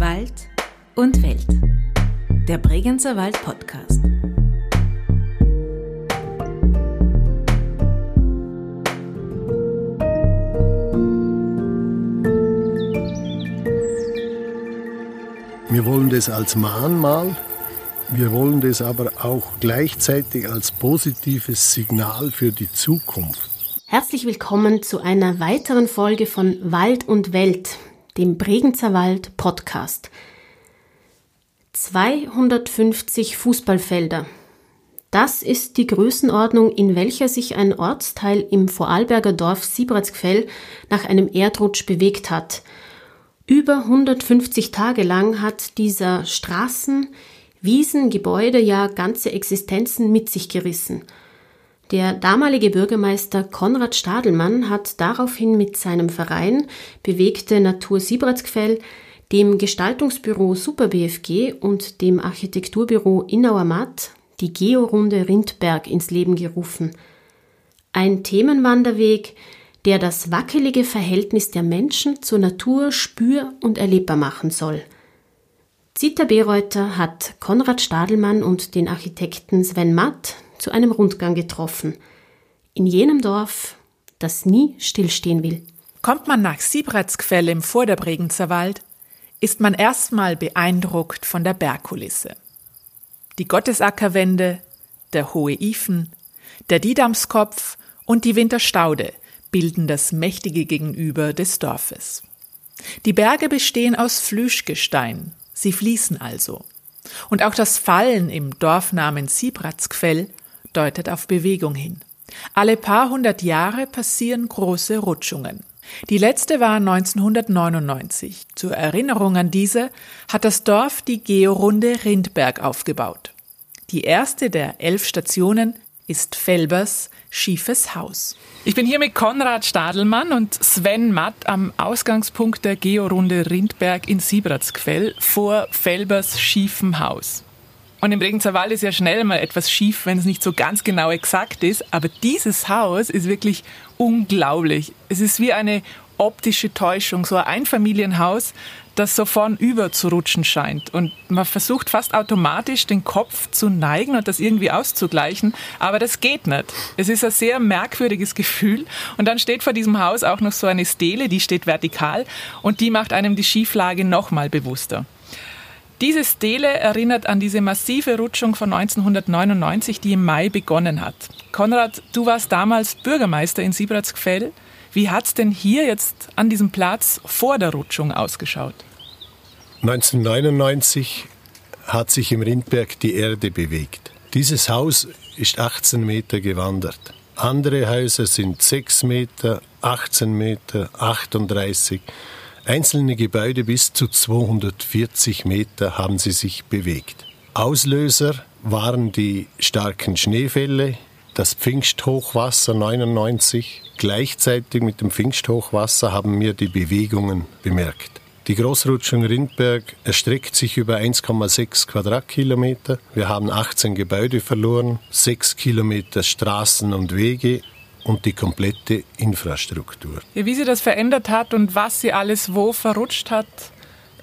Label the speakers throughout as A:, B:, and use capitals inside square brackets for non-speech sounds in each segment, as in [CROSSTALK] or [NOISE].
A: Wald und Welt. Der Bregenzer Wald Podcast.
B: Wir wollen das als Mahnmal, wir wollen das aber auch gleichzeitig als positives Signal für die Zukunft.
C: Herzlich willkommen zu einer weiteren Folge von Wald und Welt, dem Bregenzer Wald Podcast. 250 Fußballfelder. Das ist die Größenordnung, in welcher sich ein Ortsteil im Vorarlberger Dorf Siebratsgfell nach einem Erdrutsch bewegt hat – über 150 Tage lang hat dieser Straßen, Wiesen, Gebäude ja ganze Existenzen mit sich gerissen. Der damalige Bürgermeister Konrad Stadelmann hat daraufhin mit seinem Verein Bewegte Natur Siebratsgfell dem Gestaltungsbüro Super BFG und dem Architekturbüro Innauer Matt die Georunde Rindberg ins Leben gerufen. Ein Themenwanderweg, der das wackelige Verhältnis der Menschen zur Natur spür- und erlebbar machen soll. Zita Bereuter hat Konrad Stadelmann und den Architekten Sven Matt zu einem Rundgang getroffen. In jenem Dorf, das nie stillstehen will.
D: Kommt man nach Siebratsgfell im Vorderbregenzer Wald, ist man erstmal beeindruckt von der Bergkulisse. Die Gottesackerwände, der hohe Ifen, der Didamskopf und die Winterstaude bilden das mächtige Gegenüber des Dorfes. Die Berge bestehen aus Flüschgestein, sie fließen also. Und auch das Fallen im Dorfnamen Siebratsquell deutet auf Bewegung hin. Alle paar hundert Jahre passieren große Rutschungen. Die letzte war 1999. Zur Erinnerung an diese hat das Dorf die Georunde Rindberg aufgebaut. Die erste der elf Stationen ist Felbers Schiefes Haus.
E: Ich bin hier mit Konrad Stadelmann und Sven Matt am Ausgangspunkt der Georunde Rindberg in Siebratsquell vor Felbers schiefem Haus. Und im Regenzer Wald ist ja schnell mal etwas schief, wenn es nicht so ganz genau exakt ist. Aber dieses Haus ist wirklich unglaublich. Es ist wie eine optische Täuschung, so ein Einfamilienhaus, das so vornüber zu rutschen scheint. Und man versucht fast automatisch den Kopf zu neigen und das irgendwie auszugleichen, aber das geht nicht. Es ist ein sehr merkwürdiges Gefühl. Und dann steht vor diesem Haus auch noch so eine Stele, die steht vertikal und die macht einem die Schieflage nochmal bewusster. Diese Stele erinnert an diese massive Rutschung von 1999, die im Mai begonnen hat. Konrad, du warst damals Bürgermeister in Siebratsgfell. Wie hat es denn hier jetzt an diesem Platz vor der Rutschung ausgeschaut?
B: 1999 hat sich im Rindberg die Erde bewegt. Dieses Haus ist 18 Meter gewandert. Andere Häuser sind 6 Meter, 18 Meter, 38. Einzelne Gebäude bis zu 240 Meter haben sie sich bewegt. Auslöser waren die starken Schneefälle, das Pfingsthochwasser 99. Gleichzeitig mit dem Pfingsthochwasser haben wir die Bewegungen bemerkt. Die Großrutschung Rindberg erstreckt sich über 1,6 Quadratkilometer. Wir haben 18 Gebäude verloren, 6 Kilometer Straßen und Wege und die komplette Infrastruktur.
E: Wie sie das verändert hat und was sie alles wo verrutscht hat,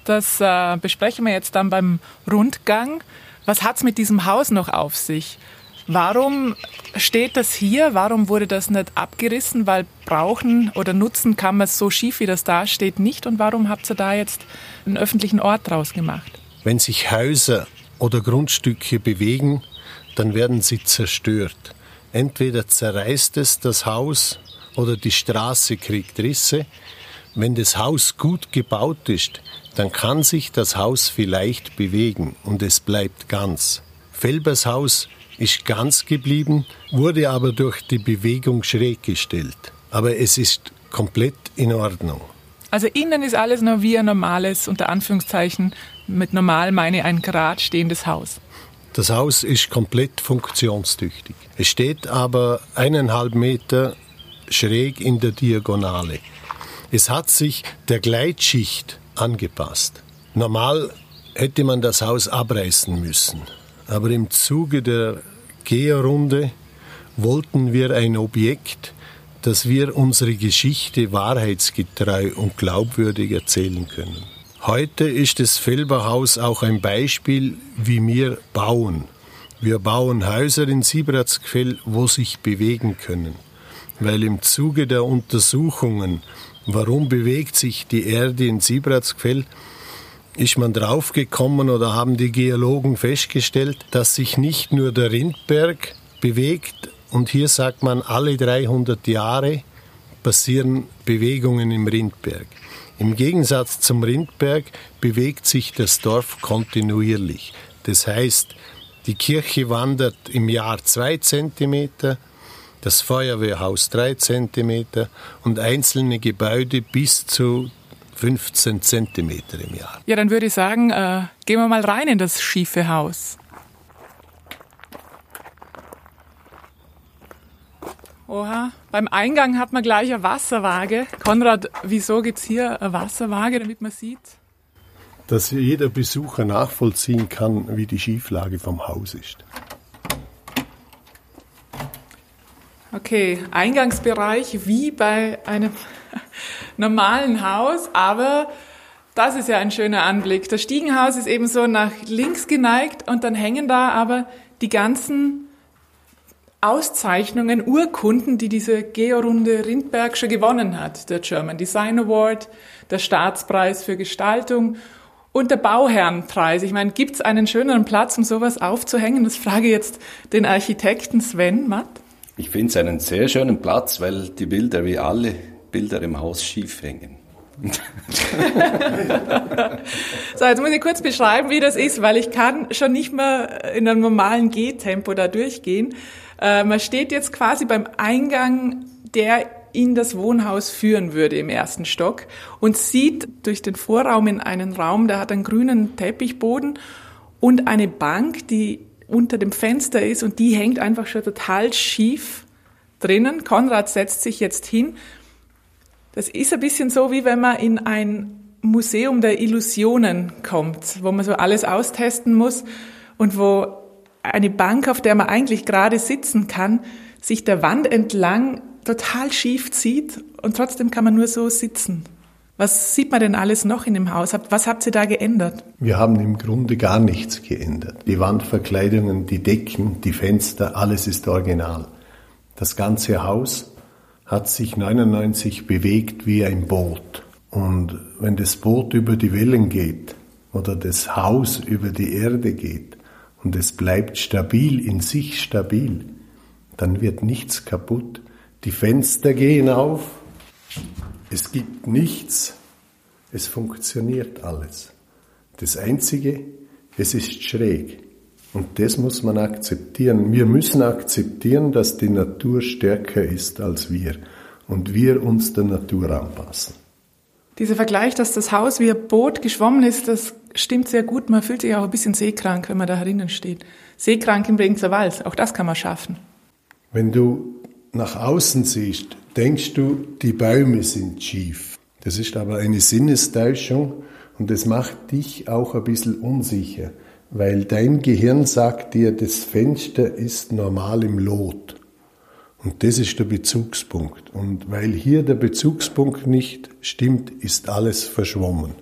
E: das äh, besprechen wir jetzt dann beim Rundgang. Was hat es mit diesem Haus noch auf sich? Warum steht das hier? Warum wurde das nicht abgerissen? Weil brauchen oder nutzen kann man es so schief, wie das da steht, nicht. Und warum habt ihr da jetzt einen öffentlichen Ort draus gemacht?
B: Wenn sich Häuser oder Grundstücke bewegen, dann werden sie zerstört. Entweder zerreißt es das Haus oder die Straße kriegt Risse. Wenn das Haus gut gebaut ist, dann kann sich das Haus vielleicht bewegen und es bleibt ganz. Felbers Haus ist ganz geblieben, wurde aber durch die Bewegung schräg gestellt. Aber es ist komplett in Ordnung.
E: Also innen ist alles noch wie ein normales, unter Anführungszeichen, mit normal meine ein Grad stehendes Haus.
B: Das Haus ist komplett funktionstüchtig. Es steht aber eineinhalb Meter schräg in der Diagonale. Es hat sich der Gleitschicht angepasst. Normal hätte man das Haus abreißen müssen. Aber im Zuge der GEA-Runde wollten wir ein Objekt, das wir unsere Geschichte wahrheitsgetreu und glaubwürdig erzählen können. Heute ist das Felberhaus auch ein Beispiel, wie wir bauen. Wir bauen Häuser in Siebratsquell, wo sich bewegen können. Weil im Zuge der Untersuchungen, warum bewegt sich die Erde in Siebratsquell, ist man draufgekommen oder haben die Geologen festgestellt, dass sich nicht nur der Rindberg bewegt und hier sagt man, alle 300 Jahre passieren Bewegungen im Rindberg. Im Gegensatz zum Rindberg bewegt sich das Dorf kontinuierlich. Das heißt, die Kirche wandert im Jahr zwei Zentimeter, das Feuerwehrhaus drei Zentimeter und einzelne Gebäude bis zu 15 Zentimeter im Jahr.
E: Ja, dann würde ich sagen, äh, gehen wir mal rein in das schiefe Haus. Oha, beim Eingang hat man gleich eine Wasserwaage. Konrad, wieso gibt es hier eine Wasserwaage, damit man sieht?
B: Dass jeder Besucher nachvollziehen kann, wie die Schieflage vom Haus ist.
E: Okay, Eingangsbereich wie bei einem [LAUGHS] normalen Haus, aber das ist ja ein schöner Anblick. Das Stiegenhaus ist eben so nach links geneigt und dann hängen da aber die ganzen Auszeichnungen, Urkunden, die diese Georunde Rindberg schon gewonnen hat. Der German Design Award, der Staatspreis für Gestaltung und der Bauherrenpreis. Ich meine, gibt es einen schöneren Platz, um sowas aufzuhängen? Das frage jetzt den Architekten Sven Matt.
F: Ich finde es einen sehr schönen Platz, weil die Bilder wie alle Bilder im Haus schief hängen. [LAUGHS]
E: so, jetzt muss ich kurz beschreiben, wie das ist, weil ich kann schon nicht mehr in einem normalen Gehtempo da durchgehen. Äh, man steht jetzt quasi beim Eingang, der in das Wohnhaus führen würde im ersten Stock und sieht durch den Vorraum in einen Raum, der hat einen grünen Teppichboden und eine Bank, die unter dem Fenster ist und die hängt einfach schon total schief drinnen. Konrad setzt sich jetzt hin. Das ist ein bisschen so, wie wenn man in ein Museum der Illusionen kommt, wo man so alles austesten muss und wo eine Bank, auf der man eigentlich gerade sitzen kann, sich der Wand entlang total schief zieht und trotzdem kann man nur so sitzen. Was sieht man denn alles noch in dem Haus? Was habt ihr da geändert?
B: Wir haben im Grunde gar nichts geändert. Die Wandverkleidungen, die Decken, die Fenster, alles ist original. Das ganze Haus hat sich 99 bewegt wie ein Boot. Und wenn das Boot über die Wellen geht oder das Haus über die Erde geht, und es bleibt stabil, in sich stabil, dann wird nichts kaputt. Die Fenster gehen auf, es gibt nichts, es funktioniert alles. Das Einzige, es ist schräg. Und das muss man akzeptieren. Wir müssen akzeptieren, dass die Natur stärker ist als wir und wir uns der Natur anpassen.
E: Dieser Vergleich, dass das Haus wie ein Boot geschwommen ist, das stimmt sehr gut. Man fühlt sich auch ein bisschen seekrank, wenn man da herinnen steht. Seekrank im Bregenzer Wald, auch das kann man schaffen.
B: Wenn du nach außen siehst, denkst du, die Bäume sind schief. Das ist aber eine Sinnestäuschung und das macht dich auch ein bisschen unsicher, weil dein Gehirn sagt dir, das Fenster ist normal im Lot. Und das ist der Bezugspunkt. Und weil hier der Bezugspunkt nicht stimmt, ist alles verschwommen.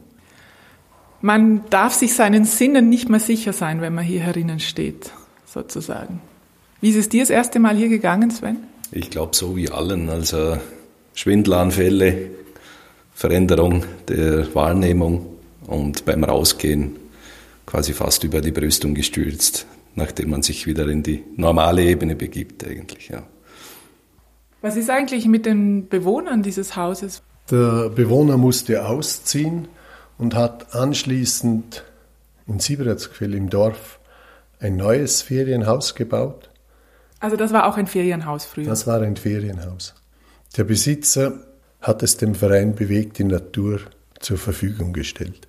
E: Man darf sich seinen Sinnen nicht mehr sicher sein, wenn man hier herinnen steht, sozusagen. Wie ist es dir das erste Mal hier gegangen, Sven?
F: Ich glaube, so wie allen. Also Schwindelanfälle, Veränderung der Wahrnehmung und beim Rausgehen quasi fast über die Brüstung gestürzt, nachdem man sich wieder in die normale Ebene begibt eigentlich, ja.
E: Was ist eigentlich mit den Bewohnern dieses Hauses?
B: Der Bewohner musste ausziehen und hat anschließend in Siebertsquell im Dorf ein neues Ferienhaus gebaut.
E: Also das war auch ein Ferienhaus früher?
B: Das war ein Ferienhaus. Der Besitzer hat es dem Verein Bewegt die Natur zur Verfügung gestellt.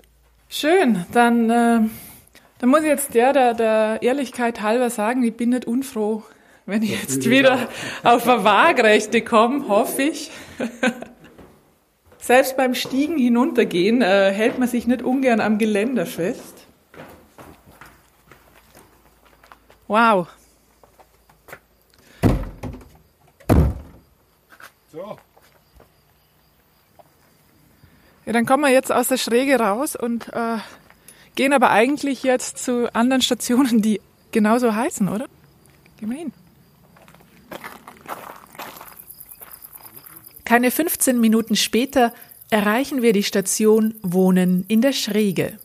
E: Schön, dann, äh, dann muss ich jetzt der, der, der Ehrlichkeit halber sagen, ich bin nicht unfroh, wenn ich jetzt wieder auf eine Waagrechte komme, hoffe ich. [LAUGHS] Selbst beim Stiegen hinuntergehen äh, hält man sich nicht ungern am Geländer fest. Wow. So. Ja, dann kommen wir jetzt aus der Schräge raus und äh, gehen aber eigentlich jetzt zu anderen Stationen, die genauso heißen, oder? Gehen wir hin. Keine 15 Minuten später erreichen wir die Station Wohnen in der Schräge.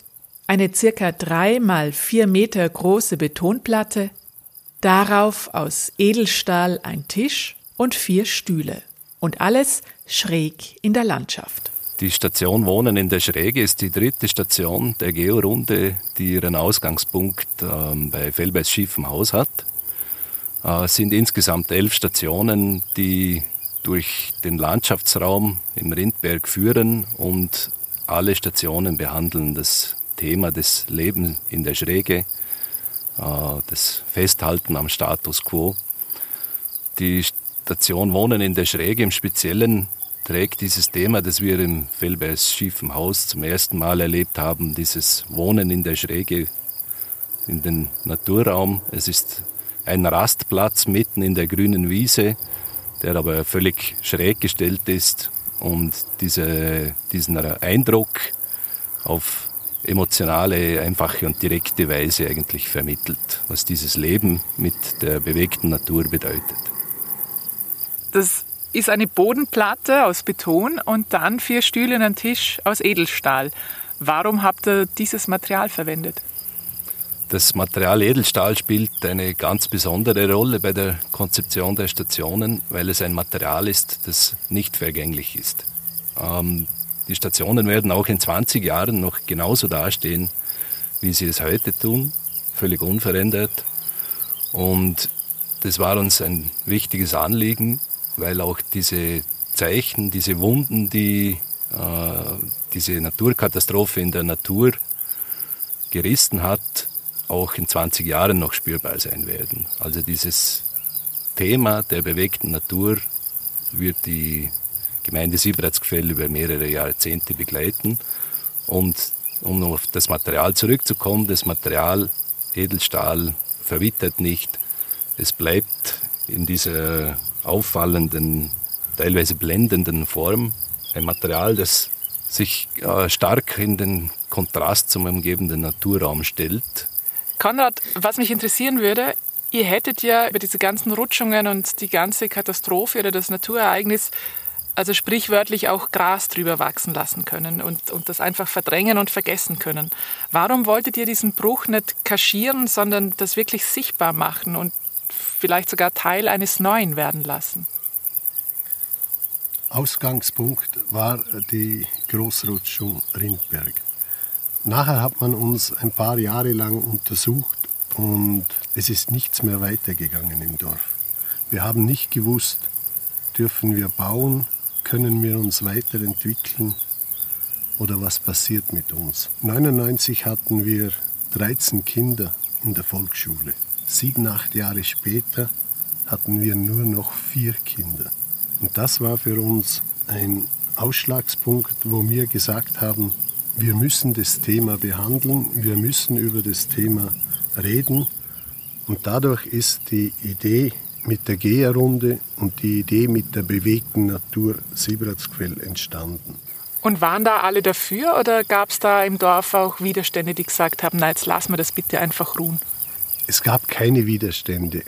E: Eine circa drei mal vier Meter große Betonplatte, darauf aus Edelstahl ein Tisch und vier Stühle. Und alles schräg in der Landschaft.
F: Die Station Wohnen in der Schräge ist die dritte Station der Georunde, die ihren Ausgangspunkt ähm, bei Fellbeis schiefem Haus hat. Äh, es sind insgesamt elf Stationen, die durch den Landschaftsraum im Rindberg führen und alle Stationen behandeln das Thema des Lebens in der Schräge, äh, das Festhalten am Status quo. Die Station Wohnen in der Schräge im Speziellen trägt dieses Thema, das wir im Fellbeis schiefen Haus zum ersten Mal erlebt haben, dieses Wohnen in der Schräge in den Naturraum. Es ist ein Rastplatz mitten in der grünen Wiese, der aber völlig schräg gestellt ist und diese, diesen Eindruck auf emotionale, einfache und direkte Weise eigentlich vermittelt, was dieses Leben mit der bewegten Natur bedeutet.
E: Das ist eine Bodenplatte aus Beton und dann vier Stühle und ein Tisch aus Edelstahl. Warum habt ihr dieses Material verwendet?
F: Das Material Edelstahl spielt eine ganz besondere Rolle bei der Konzeption der Stationen, weil es ein Material ist, das nicht vergänglich ist. Ähm, die Stationen werden auch in 20 Jahren noch genauso dastehen, wie sie es heute tun, völlig unverändert. Und das war uns ein wichtiges Anliegen, weil auch diese Zeichen, diese Wunden, die äh, diese Naturkatastrophe in der Natur gerissen hat, auch in 20 Jahren noch spürbar sein werden. Also dieses Thema der bewegten Natur wird die Gemeinde Siebratsgefäll über mehrere Jahrzehnte begleiten. Und um auf das Material zurückzukommen, das Material Edelstahl verwittert nicht. Es bleibt in dieser auffallenden, teilweise blendenden Form ein Material, das sich äh, stark in den Kontrast zum umgebenden Naturraum stellt
E: Konrad, was mich interessieren würde, ihr hättet ja über diese ganzen Rutschungen und die ganze Katastrophe oder das Naturereignis, also sprichwörtlich auch Gras drüber wachsen lassen können und, und das einfach verdrängen und vergessen können. Warum wolltet ihr diesen Bruch nicht kaschieren, sondern das wirklich sichtbar machen und vielleicht sogar Teil eines Neuen werden lassen?
B: Ausgangspunkt war die Großrutschung Rindberg. Nachher hat man uns ein paar Jahre lang untersucht und es ist nichts mehr weitergegangen im Dorf. Wir haben nicht gewusst, dürfen wir bauen, können wir uns weiterentwickeln oder was passiert mit uns. 1999 hatten wir 13 Kinder in der Volksschule. Sieben, acht Jahre später hatten wir nur noch vier Kinder. Und das war für uns ein Ausschlagspunkt, wo wir gesagt haben, wir müssen das Thema behandeln, wir müssen über das Thema reden. Und dadurch ist die Idee mit der Geherrunde und die Idee mit der bewegten Natur Siebratsquell entstanden.
E: Und waren da alle dafür oder gab es da im Dorf auch Widerstände, die gesagt haben, na jetzt lassen wir das bitte einfach ruhen?
B: Es gab keine Widerstände,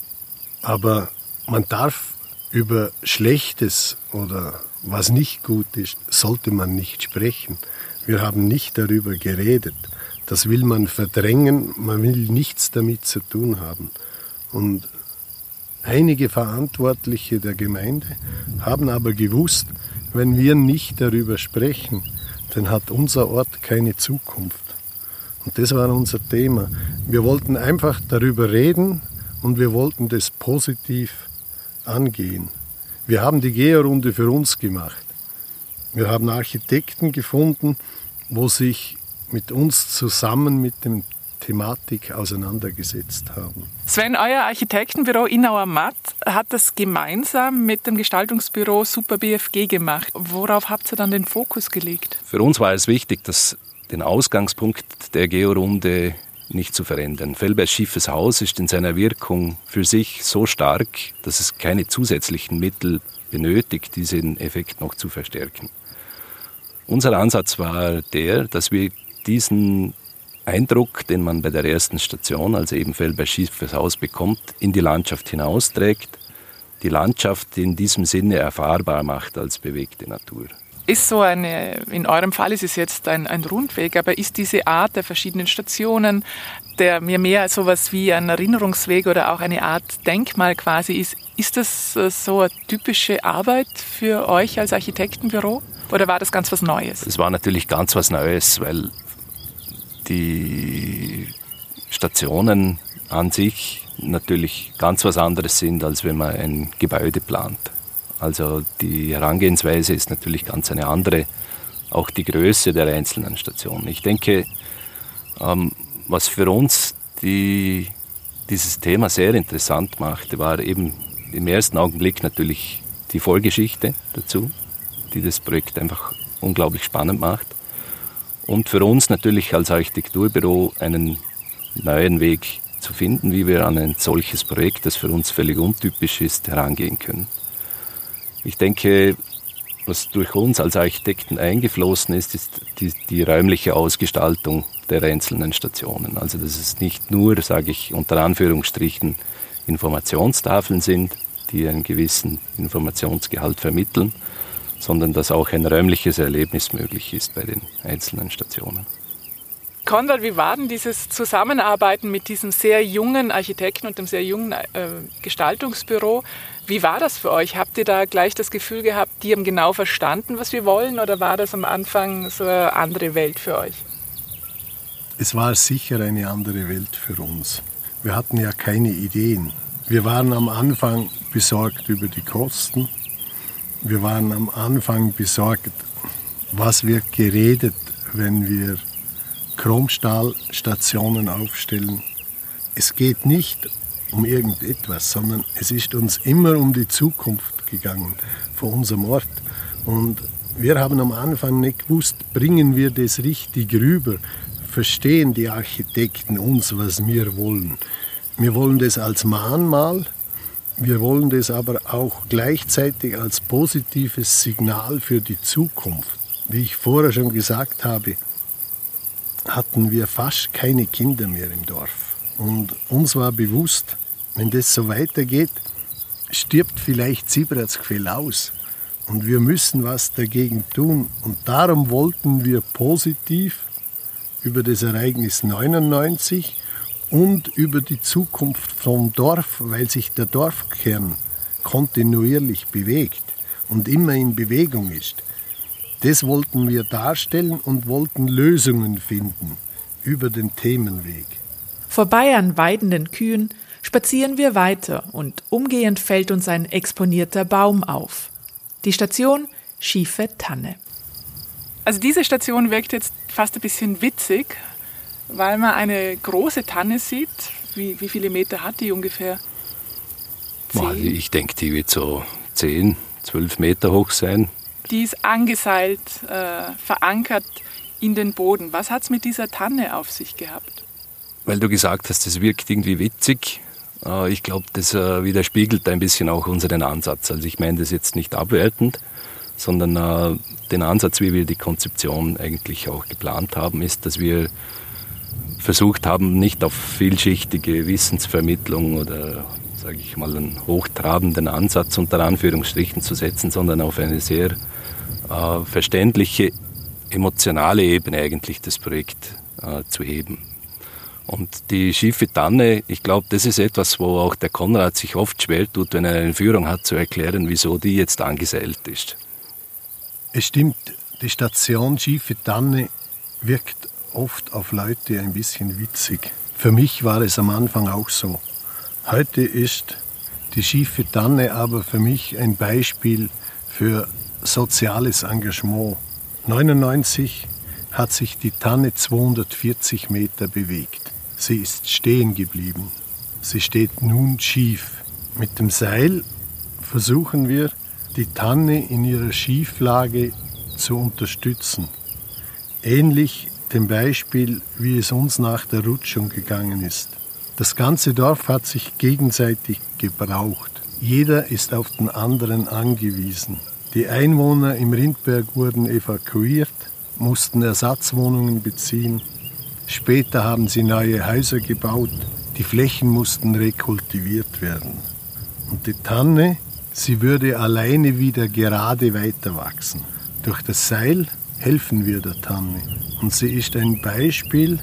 B: aber man darf über Schlechtes oder was nicht gut ist, sollte man nicht sprechen. Wir haben nicht darüber geredet. Das will man verdrängen, man will nichts damit zu tun haben. Und einige Verantwortliche der Gemeinde haben aber gewusst, wenn wir nicht darüber sprechen, dann hat unser Ort keine Zukunft. Und das war unser Thema. Wir wollten einfach darüber reden und wir wollten das positiv angehen. Wir haben die Geherrunde für uns gemacht. Wir haben Architekten gefunden, wo sich mit uns zusammen mit dem Thematik auseinandergesetzt haben.
E: Sven, euer Architektenbüro Inauer Matt hat das gemeinsam mit dem Gestaltungsbüro Super BFG gemacht. Worauf habt ihr dann den Fokus gelegt?
F: Für uns war es wichtig, dass den Ausgangspunkt der Georunde nicht zu verändern. Fellbergs schiefes Haus ist in seiner Wirkung für sich so stark, dass es keine zusätzlichen Mittel benötigt, diesen Effekt noch zu verstärken. Unser Ansatz war der, dass wir diesen Eindruck, den man bei der ersten Station, also eben Fellberg Schiffes Haus, bekommt, in die Landschaft hinausträgt, die Landschaft in diesem Sinne erfahrbar macht als bewegte Natur.
E: Ist so eine, in eurem Fall ist es jetzt ein, ein Rundweg, aber ist diese Art der verschiedenen Stationen, der mir mehr sowas wie ein Erinnerungsweg oder auch eine Art Denkmal quasi ist, ist das äh, so eine typische Arbeit für euch als Architektenbüro? Oder war das ganz was Neues?
F: Es war natürlich ganz was Neues, weil die Stationen an sich natürlich ganz was anderes sind, als wenn man ein Gebäude plant. Also die Herangehensweise ist natürlich ganz eine andere, auch die Größe der einzelnen Stationen. Ich denke, ähm, was für uns die, dieses Thema sehr interessant machte, war eben im ersten Augenblick natürlich die Vorgeschichte dazu, die das Projekt einfach unglaublich spannend macht. Und für uns natürlich als Architekturbüro einen neuen Weg zu finden, wie wir an ein solches Projekt, das für uns völlig untypisch ist, herangehen können. Ich denke, was durch uns als Architekten eingeflossen ist, ist die, die, räumliche Ausgestaltung der einzelnen Stationen. Also dass es nicht nur, sage ich unter Anführungsstrichen, Informationstafeln sind, die einen gewissen Informationsgehalt vermitteln, sondern dass auch ein räumliches Erlebnis möglich ist bei den einzelnen Stationen.
E: Konrad, wie war denn dieses Zusammenarbeiten mit diesem sehr jungen Architekten und dem sehr jungen äh, Gestaltungsbüro? Wie war das für euch? Habt ihr da gleich das Gefühl gehabt, die haben genau verstanden, was wir wollen, oder war das am Anfang so eine andere Welt für euch?
B: Es war sicher eine andere Welt für uns. Wir hatten ja keine Ideen. Wir waren am Anfang besorgt über die Kosten. Wir waren am Anfang besorgt, was wird geredet, wenn wir Chromstahlstationen aufstellen. Es geht nicht um irgendetwas, sondern es ist uns immer um die Zukunft gegangen von unserem Ort. Und wir haben am Anfang nicht gewusst, bringen wir das richtig rüber, verstehen die Architekten uns, was wir wollen. Wir wollen das als Mahnmal, wir wollen das aber auch gleichzeitig als positives Signal für die Zukunft. Wie ich vorher schon gesagt habe, hatten wir fast keine Kinder mehr im Dorf. Und uns war bewusst, wenn das so weitergeht, stirbt vielleicht Sibratsquell aus. Und wir müssen was dagegen tun. Und darum wollten wir positiv über das Ereignis 99 und über die Zukunft vom Dorf, weil sich der Dorfkern kontinuierlich bewegt und immer in Bewegung ist. Das wollten wir darstellen und wollten Lösungen finden über den Themenweg.
D: Vorbei an weidenden Kühen spazieren wir weiter und umgehend fällt uns ein exponierter Baum auf. Die Station Schiefe Tanne.
E: Also diese Station wirkt jetzt fast ein bisschen witzig, weil man eine große Tanne sieht. Wie, wie viele Meter hat die ungefähr?
F: Zehn? Ich denke, die wird so 10, 12 Meter hoch sein.
E: Die ist angeseilt, äh, verankert in den Boden. Was hat es mit dieser Tanne auf sich gehabt?
F: Weil du gesagt hast, das wirkt irgendwie witzig. Äh, ich glaube, das äh, widerspiegelt ein bisschen auch unseren Ansatz. Also ich meine das jetzt nicht abwertend, sondern äh, den Ansatz, wie wir die Konzeption eigentlich auch geplant haben, ist, dass wir versucht haben, nicht auf vielschichtige Wissensvermittlung oder, sage ich mal, einen hochtrabenden Ansatz unter Anführungsstrichen zu setzen, sondern auf eine sehr äh, verständliche, emotionale Ebene eigentlich das Projekt äh, zu heben. Und die schiefe Tanne, ich glaube, das ist etwas, wo auch der Konrad sich oft schwer tut, wenn er eine Führung hat, zu erklären, wieso die jetzt angeseilt ist.
B: Es stimmt, die Station Schiefe Tanne wirkt oft auf Leute ein bisschen witzig. Für mich war es am Anfang auch so. Heute ist die schiefe Tanne aber für mich ein Beispiel für soziales Engagement. 99 hat sich die Tanne 240 Meter bewegt. Sie ist stehen geblieben. Sie steht nun schief. Mit dem Seil versuchen wir, die Tanne in ihrer Schieflage zu unterstützen. Ähnlich dem Beispiel, wie es uns nach der Rutschung gegangen ist. Das ganze Dorf hat sich gegenseitig gebraucht. Jeder ist auf den anderen angewiesen. Die Einwohner im Rindberg wurden evakuiert, mussten Ersatzwohnungen beziehen. Später haben sie neue Häuser gebaut. Die Flächen mussten rekultiviert werden. Und die Tanne, sie würde alleine wieder gerade weiter wachsen. Durch das Seil helfen wir der Tanne. Und sie ist ein Beispiel,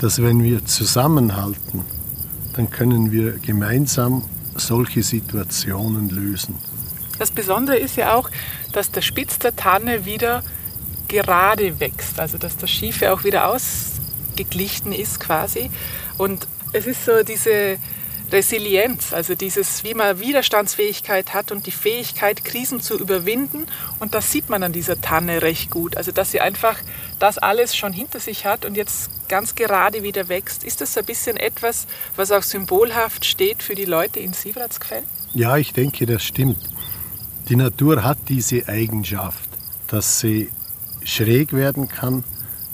B: dass wenn wir zusammenhalten, dann können wir gemeinsam solche Situationen lösen.
E: Das Besondere ist ja auch, dass der Spitz der Tanne wieder gerade wächst, also dass das Schiefe auch wieder ausgeglichen ist quasi. Und es ist so diese Resilienz, also dieses, wie man Widerstandsfähigkeit hat und die Fähigkeit, Krisen zu überwinden. Und das sieht man an dieser Tanne recht gut. Also, dass sie einfach das alles schon hinter sich hat und jetzt ganz gerade wieder wächst. Ist das so ein bisschen etwas, was auch symbolhaft steht für die Leute in Siebratsquell?
B: Ja, ich denke, das stimmt. Die Natur hat diese Eigenschaft, dass sie schräg werden kann,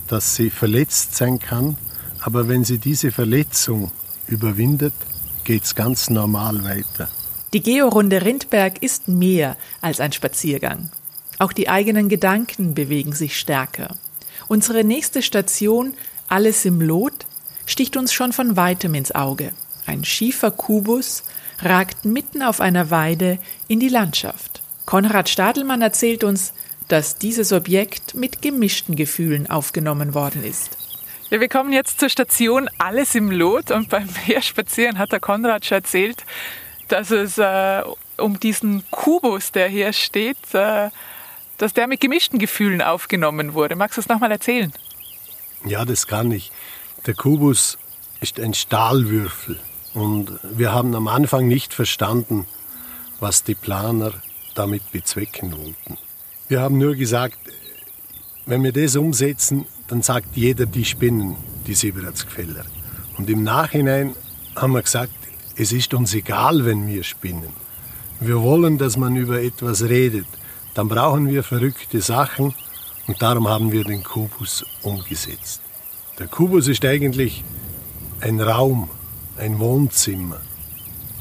B: dass sie verletzt sein kann, aber wenn sie diese Verletzung überwindet, geht es ganz normal weiter.
D: Die Georunde Rindberg ist mehr als ein Spaziergang. Auch die eigenen Gedanken bewegen sich stärker. Unsere nächste Station, Alles im Lot, sticht uns schon von weitem ins Auge. Ein schiefer Kubus ragt mitten auf einer Weide in die Landschaft. Konrad Stadelmann erzählt uns, dass dieses Objekt mit gemischten Gefühlen aufgenommen worden ist.
E: Ja, wir kommen jetzt zur Station Alles im Lot und beim [LAUGHS] Meerspazieren hat der Konrad schon erzählt, dass es äh, um diesen Kubus, der hier steht, äh, dass der mit gemischten Gefühlen aufgenommen wurde. Magst du es nochmal erzählen?
B: Ja, das kann ich. Der Kubus ist ein Stahlwürfel und wir haben am Anfang nicht verstanden, was die Planer damit bezwecken wollten. Wir haben nur gesagt, wenn wir das umsetzen, dann sagt jeder, die spinnen, die Siebratsgfeller. Und im Nachhinein haben wir gesagt, es ist uns egal, wenn wir spinnen. Wir wollen, dass man über etwas redet. Dann brauchen wir verrückte Sachen und darum haben wir den Kubus umgesetzt. Der Kubus ist eigentlich ein Raum, ein Wohnzimmer.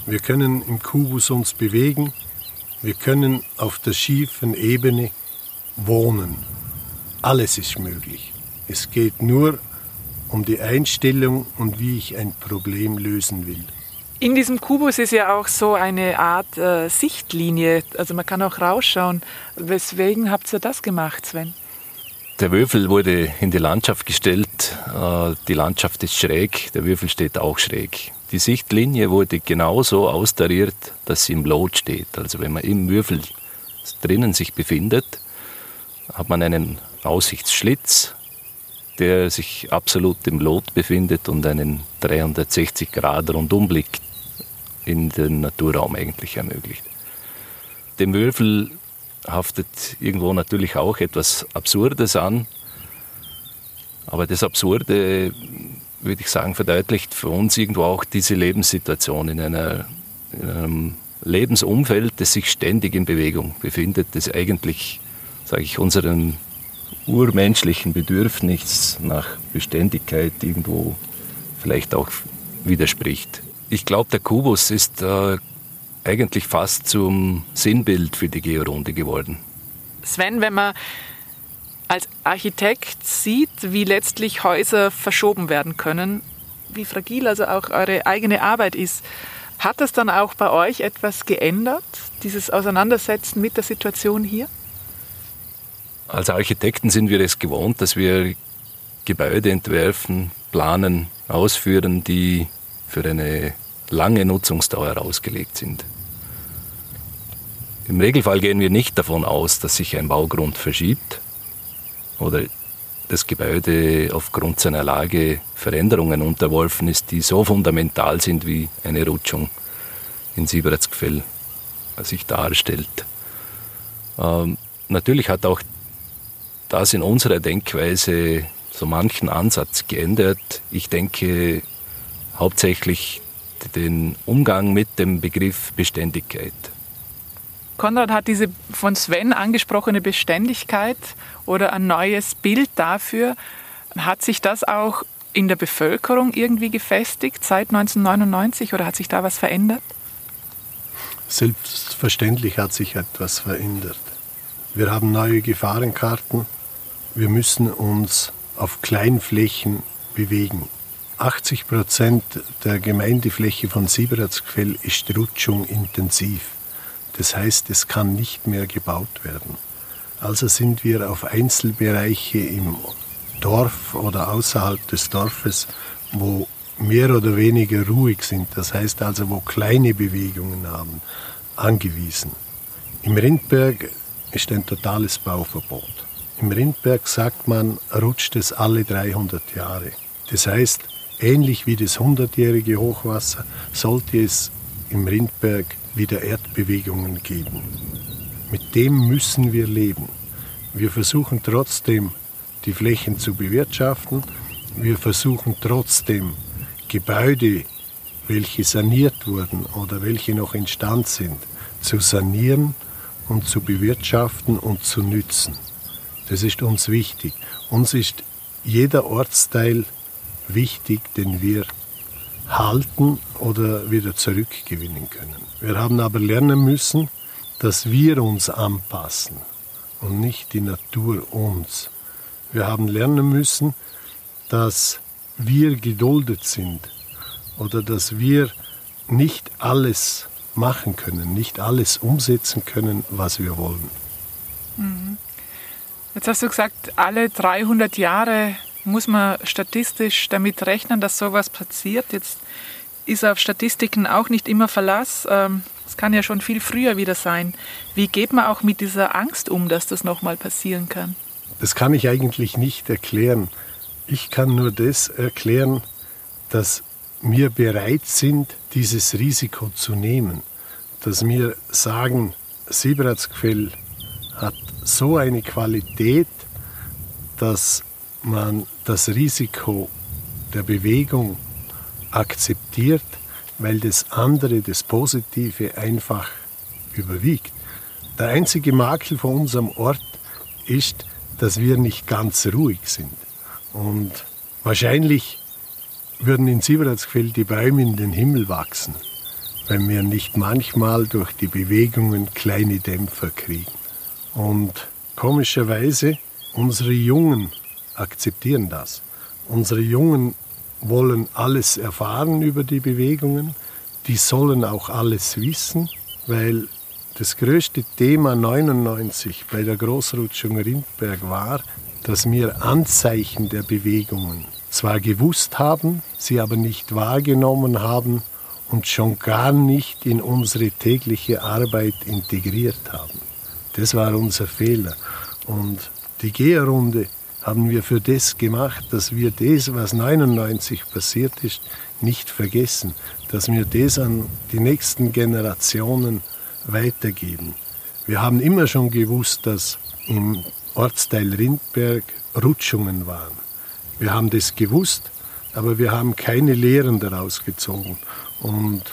B: Wir können im Kubus uns bewegen, wir können auf der schiefen Ebene wohnen. Alles ist möglich. Es geht nur um die Einstellung und wie ich ein Problem lösen will.
E: In diesem Kubus ist ja auch so eine Art äh, Sichtlinie, also man kann auch rausschauen. Weswegen habt ihr das gemacht, Sven?
F: Der Würfel wurde in die Landschaft gestellt. Äh, die Landschaft ist schräg, der Würfel steht auch schräg. Die Sichtlinie wurde genauso austariert, dass sie im Lot steht. Also wenn man im Würfel drinnen sich befindet, hat man einen Aussichtsschlitz der sich absolut im Lot befindet und einen 360 Grad Rundumblick in den Naturraum eigentlich ermöglicht. Dem Würfel haftet irgendwo natürlich auch etwas Absurdes an, aber das Absurde, würde ich sagen, verdeutlicht für uns irgendwo auch diese Lebenssituation in, einer, in einem Lebensumfeld, das sich ständig in Bewegung befindet, das eigentlich, sage ich, unseren urmenschlichen Bedürfnis nach Beständigkeit irgendwo vielleicht auch widerspricht. Ich glaube, der Kubus ist äh, eigentlich fast zum Sinnbild für die Georunde geworden.
E: Sven, wenn man als Architekt sieht, wie letztlich Häuser verschoben werden können, wie fragil also auch eure eigene Arbeit ist, hat das dann auch bei euch etwas geändert, dieses Auseinandersetzen mit der Situation hier?
F: Als Architekten sind wir es gewohnt, dass wir Gebäude entwerfen, planen, ausführen, die für eine lange Nutzungsdauer ausgelegt sind. Im Regelfall gehen wir nicht davon aus, dass sich ein Baugrund verschiebt oder das Gebäude aufgrund seiner Lage Veränderungen unterworfen ist, die so fundamental sind wie eine Rutschung in Siebertsgfell sich darstellt. Ähm, natürlich hat auch das in unserer Denkweise so manchen Ansatz geändert. Ich denke hauptsächlich den Umgang mit dem Begriff Beständigkeit.
E: Konrad hat diese von Sven angesprochene Beständigkeit oder ein neues Bild dafür. Hat sich das auch in der Bevölkerung irgendwie gefestigt seit 1999 oder hat sich da was verändert?
B: Selbstverständlich hat sich etwas verändert. Wir haben neue Gefahrenkarten. Wir müssen uns auf Kleinflächen bewegen. 80 Prozent der Gemeindefläche von Sieberatzquell ist Rutschung intensiv. Das heißt, es kann nicht mehr gebaut werden. Also sind wir auf Einzelbereiche im Dorf oder außerhalb des Dorfes, wo mehr oder weniger ruhig sind, das heißt also, wo kleine Bewegungen haben, angewiesen. Im Rindberg ist ein totales Bauverbot. Im Rindberg sagt man, rutscht es alle 300 Jahre. Das heißt, ähnlich wie das 100-jährige Hochwasser sollte es im Rindberg wieder Erdbewegungen geben. Mit dem müssen wir leben. Wir versuchen trotzdem, die Flächen zu bewirtschaften. Wir versuchen trotzdem, Gebäude, welche saniert wurden oder welche noch in sind, zu sanieren und zu bewirtschaften und zu nützen. Das ist uns wichtig. Uns ist jeder Ortsteil wichtig, den wir halten oder wieder zurückgewinnen können. Wir haben aber lernen müssen, dass wir uns anpassen und nicht die Natur uns. Wir haben lernen müssen, dass wir geduldet sind oder dass wir nicht alles machen können, nicht alles umsetzen können, was wir wollen.
E: Mhm. Jetzt hast du gesagt, alle 300 Jahre muss man statistisch damit rechnen, dass sowas passiert. Jetzt ist auf Statistiken auch nicht immer Verlass. Ähm, es kann ja schon viel früher wieder sein. Wie geht man auch mit dieser Angst um, dass das nochmal passieren kann?
B: Das kann ich eigentlich nicht erklären. Ich kann nur das erklären, dass wir bereit sind, dieses Risiko zu nehmen. Dass wir sagen, Siebratsquell hat so eine Qualität, dass man das Risiko der Bewegung akzeptiert, weil das andere, das Positive einfach überwiegt. Der einzige Makel von unserem Ort ist, dass wir nicht ganz ruhig sind. Und wahrscheinlich würden in Siebertsquell die Bäume in den Himmel wachsen, wenn wir nicht manchmal durch die Bewegungen kleine Dämpfer kriegen. Und komischerweise, unsere Jungen akzeptieren das. Unsere Jungen wollen alles erfahren über die Bewegungen, die sollen auch alles wissen, weil das größte Thema 99 bei der Großrutschung Rindberg war, dass wir Anzeichen der Bewegungen zwar gewusst haben, sie aber nicht wahrgenommen haben und schon gar nicht in unsere tägliche Arbeit integriert haben. Das war unser Fehler. Und die Geherrunde haben wir für das gemacht, dass wir das, was 99 passiert ist, nicht vergessen, dass wir das an die nächsten Generationen weitergeben. Wir haben immer schon gewusst, dass im Ortsteil Rindberg Rutschungen waren. Wir haben das gewusst, aber wir haben keine Lehren daraus gezogen. Und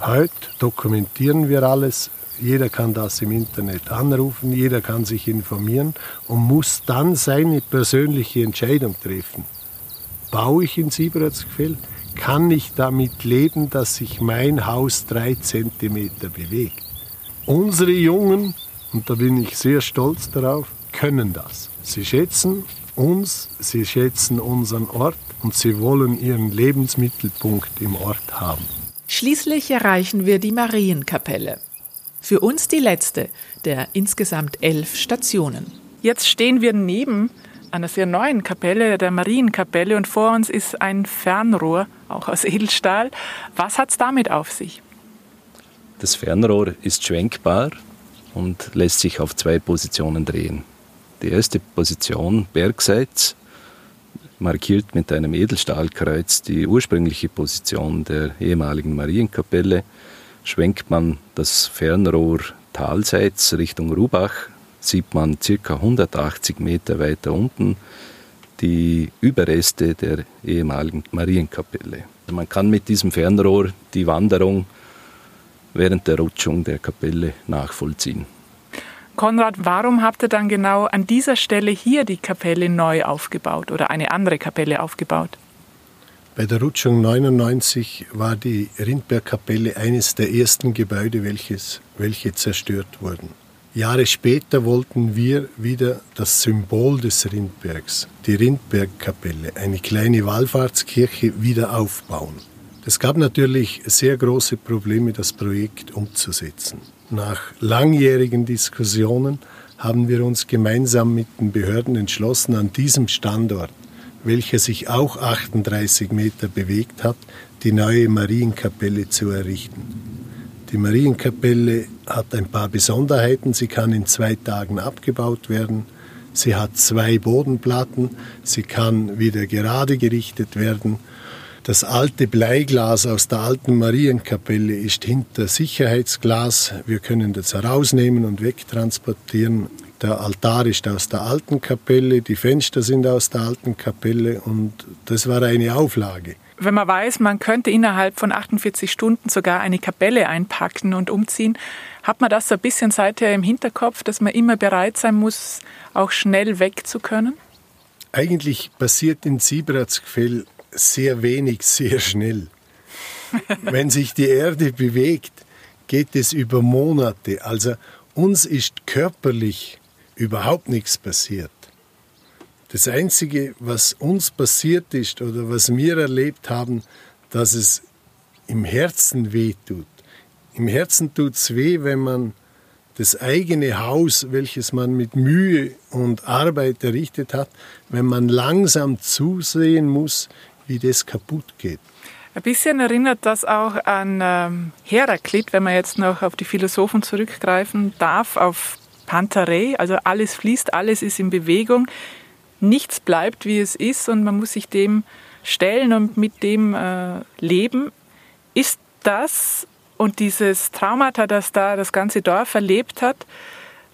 B: heute dokumentieren wir alles. Jeder kann das im Internet anrufen, jeder kann sich informieren und muss dann seine persönliche Entscheidung treffen. Baue ich in Sieberatzgefell? Kann ich damit leben, dass sich mein Haus drei Zentimeter bewegt? Unsere Jungen, und da bin ich sehr stolz darauf, können das. Sie schätzen uns, sie schätzen unseren Ort und sie wollen ihren Lebensmittelpunkt im Ort haben.
D: Schließlich erreichen wir die Marienkapelle. Für uns die letzte der insgesamt elf Stationen.
E: Jetzt stehen wir neben einer sehr neuen Kapelle, der Marienkapelle, und vor uns ist ein Fernrohr, auch aus [LAUGHS] Edelstahl. Was hat es damit auf sich?
F: Das Fernrohr ist schwenkbar und lässt sich auf zwei Positionen drehen. Die erste Position bergseits markiert mit einem Edelstahlkreuz die ursprüngliche Position der ehemaligen Marienkapelle. Schwenkt man das Fernrohr talseits Richtung Rubach, sieht man ca. 180 Meter weiter unten die Überreste der ehemaligen Marienkapelle. Man kann mit diesem Fernrohr die Wanderung während der Rutschung der Kapelle nachvollziehen.
E: Konrad, warum habt ihr dann genau an dieser Stelle hier die Kapelle neu aufgebaut oder eine andere Kapelle aufgebaut?
B: Bei der Rutschung 99 war die Rindbergkapelle eines der ersten Gebäude, welches, welche zerstört wurden. Jahre später wollten wir wieder das Symbol des Rindbergs, die Rindbergkapelle, eine kleine Wallfahrtskirche, wieder aufbauen. Es gab natürlich sehr große Probleme, das Projekt umzusetzen. Nach langjährigen Diskussionen haben wir uns gemeinsam mit den Behörden entschlossen, an diesem Standort, welcher sich auch 38 Meter bewegt hat, die neue Marienkapelle zu errichten. Die Marienkapelle hat ein paar Besonderheiten. Sie kann in zwei Tagen abgebaut werden. Sie hat zwei Bodenplatten. Sie kann wieder gerade gerichtet werden. Das alte Bleiglas aus der alten Marienkapelle ist hinter Sicherheitsglas. Wir können das herausnehmen und wegtransportieren. Der Altar ist aus der alten Kapelle, die Fenster sind aus der alten Kapelle und das war eine Auflage.
E: Wenn man weiß, man könnte innerhalb von 48 Stunden sogar eine Kapelle einpacken und umziehen, hat man das so ein bisschen seither im Hinterkopf, dass man immer bereit sein muss, auch schnell weg zu können?
B: Eigentlich passiert in Siebratsgfell sehr wenig, sehr schnell. [LAUGHS] Wenn sich die Erde bewegt, geht es über Monate. Also uns ist körperlich überhaupt nichts passiert. Das Einzige, was uns passiert ist oder was wir erlebt haben, dass es im Herzen weh tut. Im Herzen tut es weh, wenn man das eigene Haus, welches man mit Mühe und Arbeit errichtet hat, wenn man langsam zusehen muss, wie das kaputt geht.
E: Ein bisschen erinnert das auch an ähm, Heraklit, wenn man jetzt noch auf die Philosophen zurückgreifen darf, auf Pantarei, also alles fließt, alles ist in Bewegung nichts bleibt, wie es ist und man muss sich dem stellen und mit dem äh, leben. Ist das und dieses Traumata, das da das ganze Dorf erlebt hat,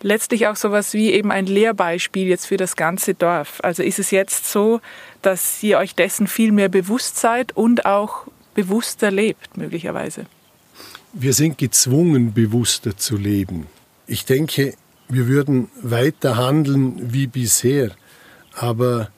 E: letztlich auch sowas wie eben ein Lehrbeispiel jetzt für das ganze Dorf? Also ist es jetzt so, dass ihr euch dessen viel mehr bewusst seid und auch bewusster lebt, möglicherweise?
B: Wir sind gezwungen, bewusster zu leben. Ich denke, wir würden weiter handeln wie bisher. Aber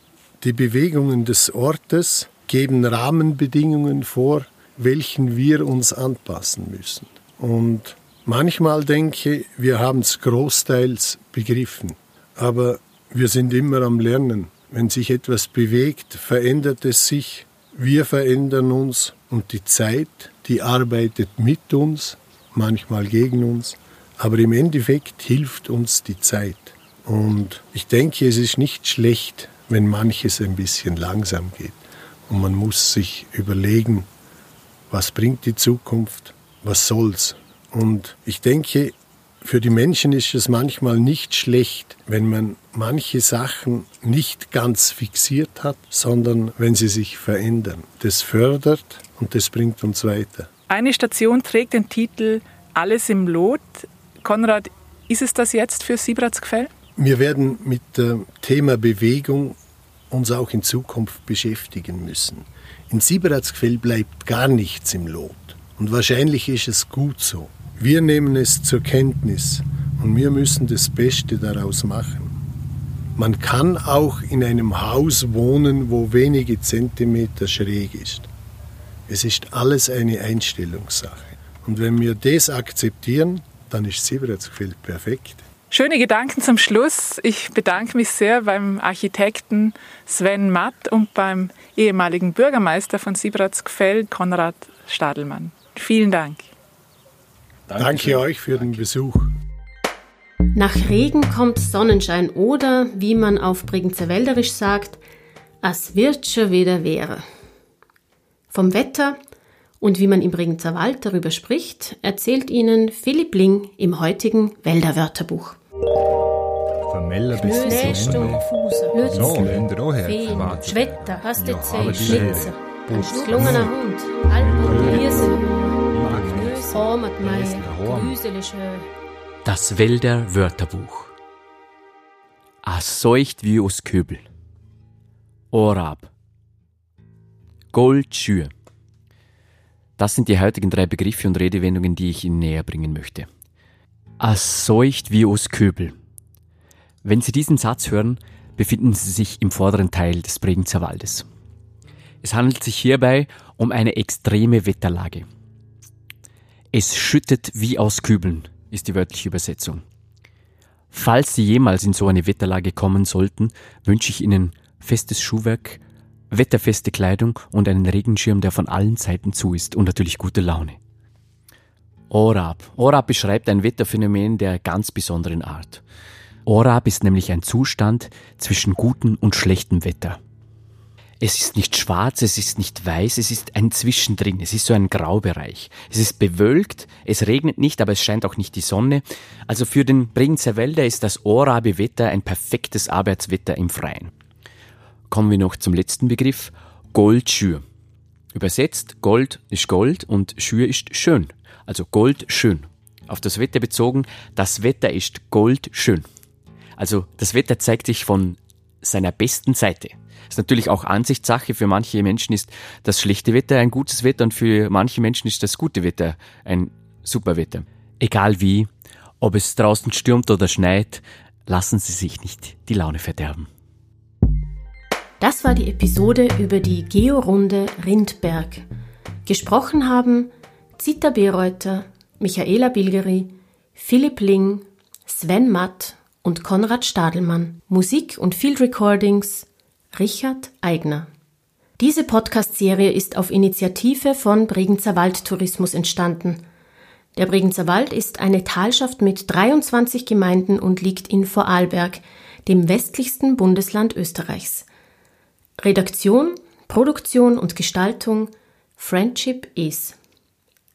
B: die Bewegungen des Ortes geben Rahmenbedingungen vor, welchen wir uns anpassen müssen. Und manchmal denke ich, wir haben es großteils begriffen, aber wir sind immer am Lernen. Wenn sich etwas bewegt, verändert es sich, wir verändern uns und die Zeit, die arbeitet mit uns, manchmal gegen uns, aber im Endeffekt hilft uns die Zeit. Und ich denke, es ist nicht schlecht, wenn manches ein bisschen langsam geht. Und man muss sich überlegen, was bringt die Zukunft, was soll's. Und ich denke, für die Menschen ist es manchmal nicht schlecht, wenn man manche Sachen nicht ganz fixiert hat, sondern wenn sie sich verändern. Das fördert und das bringt uns weiter.
E: Eine Station trägt den Titel Alles im Lot. Konrad, ist es das jetzt für Siebratsgfell?
B: Wir werden mit dem Thema Bewegung uns auch in Zukunft beschäftigen müssen. In Sieberatsquell bleibt gar nichts im Lot. Und wahrscheinlich ist es gut so. Wir nehmen es zur Kenntnis und wir müssen das Beste daraus machen. Man kann auch in einem Haus wohnen, wo wenige Zentimeter schräg ist. Es ist alles eine Einstellungssache. Und wenn wir das akzeptieren, dann ist Sieberatsquell perfekt.
E: Schöne Gedanken zum Schluss. Ich bedanke mich sehr beim Architekten Sven Matt und beim ehemaligen Bürgermeister von Siebratsgfeld, Konrad Stadelmann. Vielen Dank.
B: Danke, Danke euch für den Besuch.
C: Nach Regen kommt Sonnenschein oder, wie man auf Bregenzerwälderisch sagt, es wird schon wieder wäre. Vom Wetter und wie man im Bregenzer Wald darüber spricht, erzählt Ihnen Philipp Ling im heutigen Wälderwörterbuch.
G: Vermeller bis
C: Schneesturm, Fuser, Lützen, Schwetter, Hastezell, Schlitzer, gelungener Hund, Alpen, Grüselischö.
H: Das Wälder Wörterbuch. A seucht wie aus Köbel. Orab. Goldschür. Das sind die heutigen drei Begriffe und Redewendungen, die ich Ihnen näher bringen möchte. Es seucht wie aus Köbel. Wenn Sie diesen Satz hören, befinden Sie sich im vorderen Teil des Bregenzer Waldes. Es handelt sich hierbei um eine extreme Wetterlage. Es schüttet wie aus Kübeln, ist die wörtliche Übersetzung. Falls Sie jemals in so eine Wetterlage kommen sollten, wünsche ich Ihnen festes Schuhwerk, wetterfeste Kleidung und einen Regenschirm, der von allen Seiten zu ist und natürlich gute Laune. Orab. Orab beschreibt ein Wetterphänomen der ganz besonderen Art. Orab ist nämlich ein Zustand zwischen gutem und schlechtem Wetter. Es ist nicht schwarz, es ist nicht weiß, es ist ein Zwischendrin, es ist so ein Graubereich. Es ist bewölkt, es regnet nicht, aber es scheint auch nicht die Sonne. Also für den Bregenzer Wälder ist das Orabe-Wetter ein perfektes Arbeitswetter im Freien. Kommen wir noch zum letzten Begriff, Goldschür. Übersetzt, Gold ist Gold und Schür ist schön. Also Gold schön. Auf das Wetter bezogen, das Wetter ist goldschön. Also das Wetter zeigt sich von seiner besten Seite. Ist natürlich auch Ansichtssache. Für manche Menschen ist das schlechte Wetter ein gutes Wetter und für manche Menschen ist das gute Wetter ein super Wetter. Egal wie, ob es draußen stürmt oder schneit, lassen Sie sich nicht die Laune verderben.
C: Das war die Episode über die Georunde Rindberg. Gesprochen haben Zita Bereuter, Michaela Bilgeri, Philipp Ling, Sven Matt und Konrad Stadelmann. Musik und Field Recordings Richard Eigner. Diese Podcast-Serie ist auf Initiative von Bregenzer Waldtourismus entstanden. Der Bregenzer Wald ist eine Talschaft mit 23 Gemeinden und liegt in Vorarlberg, dem westlichsten Bundesland Österreichs. Redaktion, Produktion und Gestaltung Friendship is.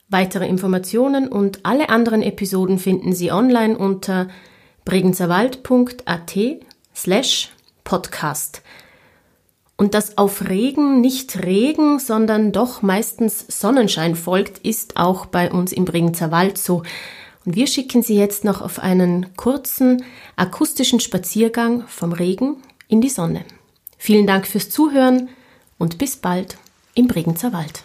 C: Weitere Informationen und alle anderen Episoden finden Sie online unter bregenzerwald.at slash podcast und dass auf Regen nicht Regen, sondern doch meistens Sonnenschein folgt, ist auch bei uns im Bregenzer Wald so. Und wir schicken Sie jetzt noch auf einen kurzen akustischen Spaziergang vom Regen in die Sonne. Vielen Dank fürs Zuhören und bis bald im Bregenzer Wald.